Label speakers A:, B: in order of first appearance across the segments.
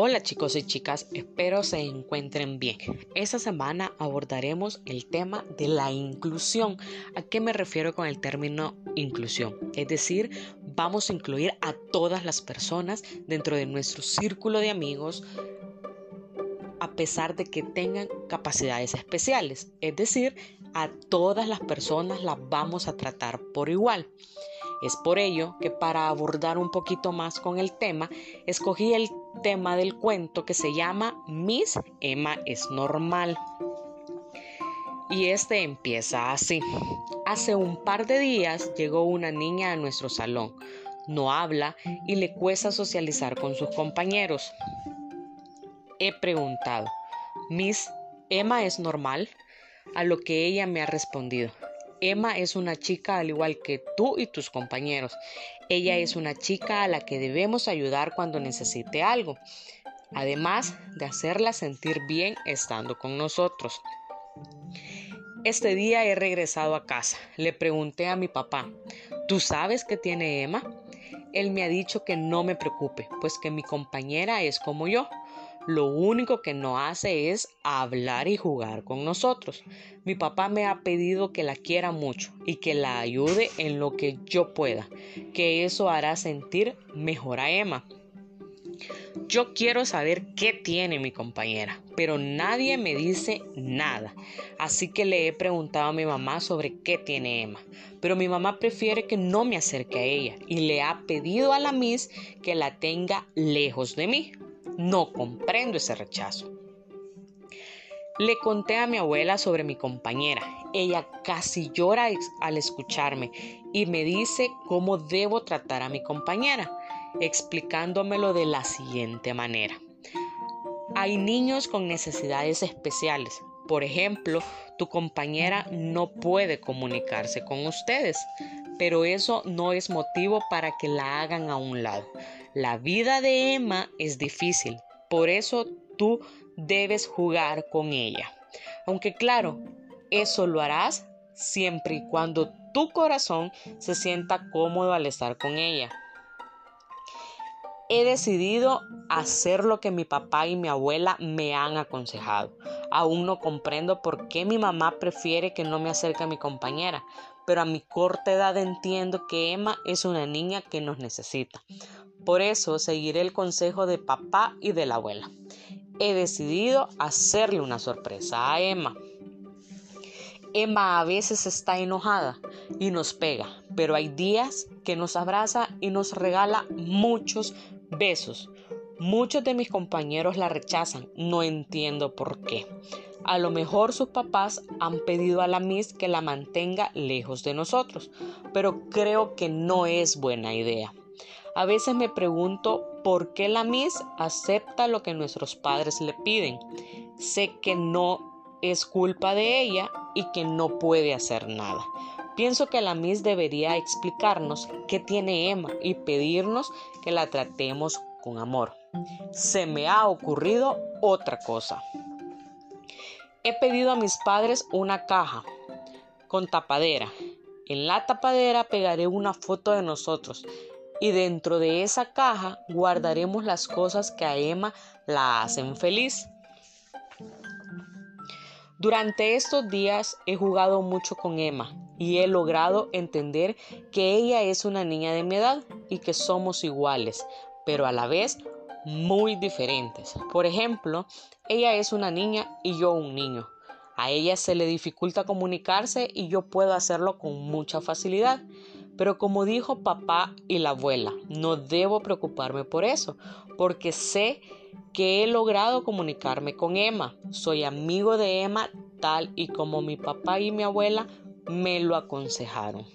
A: Hola chicos y chicas, espero se encuentren bien. Esta semana abordaremos el tema de la inclusión. ¿A qué me refiero con el término inclusión? Es decir, vamos a incluir a todas las personas dentro de nuestro círculo de amigos a pesar de que tengan capacidades especiales. Es decir, a todas las personas las vamos a tratar por igual. Es por ello que para abordar un poquito más con el tema, escogí el tema del cuento que se llama Miss Emma es normal. Y este empieza así. Hace un par de días llegó una niña a nuestro salón. No habla y le cuesta socializar con sus compañeros. He preguntado, Miss, ¿Emma es normal? A lo que ella me ha respondido, Emma es una chica al igual que tú y tus compañeros. Ella es una chica a la que debemos ayudar cuando necesite algo, además de hacerla sentir bien estando con nosotros. Este día he regresado a casa. Le pregunté a mi papá, ¿tú sabes qué tiene Emma? Él me ha dicho que no me preocupe, pues que mi compañera es como yo. Lo único que no hace es hablar y jugar con nosotros. Mi papá me ha pedido que la quiera mucho y que la ayude en lo que yo pueda, que eso hará sentir mejor a Emma. Yo quiero saber qué tiene mi compañera, pero nadie me dice nada. Así que le he preguntado a mi mamá sobre qué tiene Emma. Pero mi mamá prefiere que no me acerque a ella y le ha pedido a la Miss que la tenga lejos de mí. No comprendo ese rechazo. Le conté a mi abuela sobre mi compañera. Ella casi llora al escucharme y me dice cómo debo tratar a mi compañera, explicándomelo de la siguiente manera. Hay niños con necesidades especiales. Por ejemplo, tu compañera no puede comunicarse con ustedes, pero eso no es motivo para que la hagan a un lado. La vida de Emma es difícil, por eso tú debes jugar con ella. Aunque claro, eso lo harás siempre y cuando tu corazón se sienta cómodo al estar con ella. He decidido hacer lo que mi papá y mi abuela me han aconsejado. Aún no comprendo por qué mi mamá prefiere que no me acerque a mi compañera, pero a mi corta edad entiendo que Emma es una niña que nos necesita. Por eso seguiré el consejo de papá y de la abuela. He decidido hacerle una sorpresa a Emma. Emma a veces está enojada y nos pega, pero hay días que nos abraza y nos regala muchos besos. Muchos de mis compañeros la rechazan, no entiendo por qué. A lo mejor sus papás han pedido a la Miss que la mantenga lejos de nosotros, pero creo que no es buena idea. A veces me pregunto por qué la Miss acepta lo que nuestros padres le piden. Sé que no es culpa de ella y que no puede hacer nada. Pienso que la Miss debería explicarnos qué tiene Emma y pedirnos que la tratemos con amor. Se me ha ocurrido otra cosa. He pedido a mis padres una caja con tapadera. En la tapadera pegaré una foto de nosotros y dentro de esa caja guardaremos las cosas que a Emma la hacen feliz. Durante estos días he jugado mucho con Emma y he logrado entender que ella es una niña de mi edad y que somos iguales, pero a la vez muy diferentes. Por ejemplo, ella es una niña y yo un niño. A ella se le dificulta comunicarse y yo puedo hacerlo con mucha facilidad. Pero como dijo papá y la abuela, no debo preocuparme por eso, porque sé que he logrado comunicarme con Emma. Soy amigo de Emma tal y como mi papá y mi abuela me lo aconsejaron.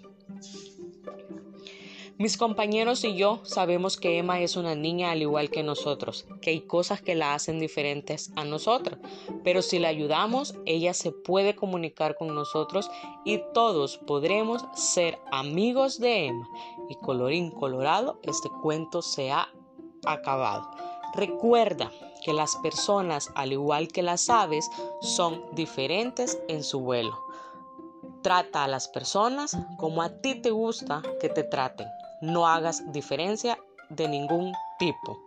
A: Mis compañeros y yo sabemos que Emma es una niña al igual que nosotros, que hay cosas que la hacen diferentes a nosotros, pero si la ayudamos, ella se puede comunicar con nosotros y todos podremos ser amigos de Emma. Y colorín colorado, este cuento se ha acabado. Recuerda que las personas, al igual que las aves, son diferentes en su vuelo. Trata a las personas como a ti te gusta que te traten no hagas diferencia de ningún tipo.